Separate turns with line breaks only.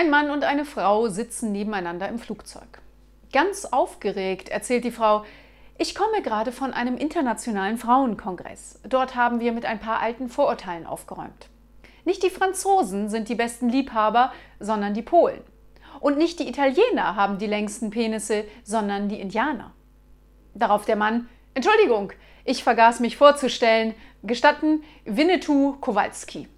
Ein Mann und eine Frau sitzen nebeneinander im Flugzeug. Ganz aufgeregt erzählt die Frau, ich komme gerade von einem internationalen Frauenkongress. Dort haben wir mit ein paar alten Vorurteilen aufgeräumt. Nicht die Franzosen sind die besten Liebhaber, sondern die Polen. Und nicht die Italiener haben die längsten Penisse, sondern die Indianer. Darauf der Mann, Entschuldigung, ich vergaß mich vorzustellen, gestatten Winnetou Kowalski.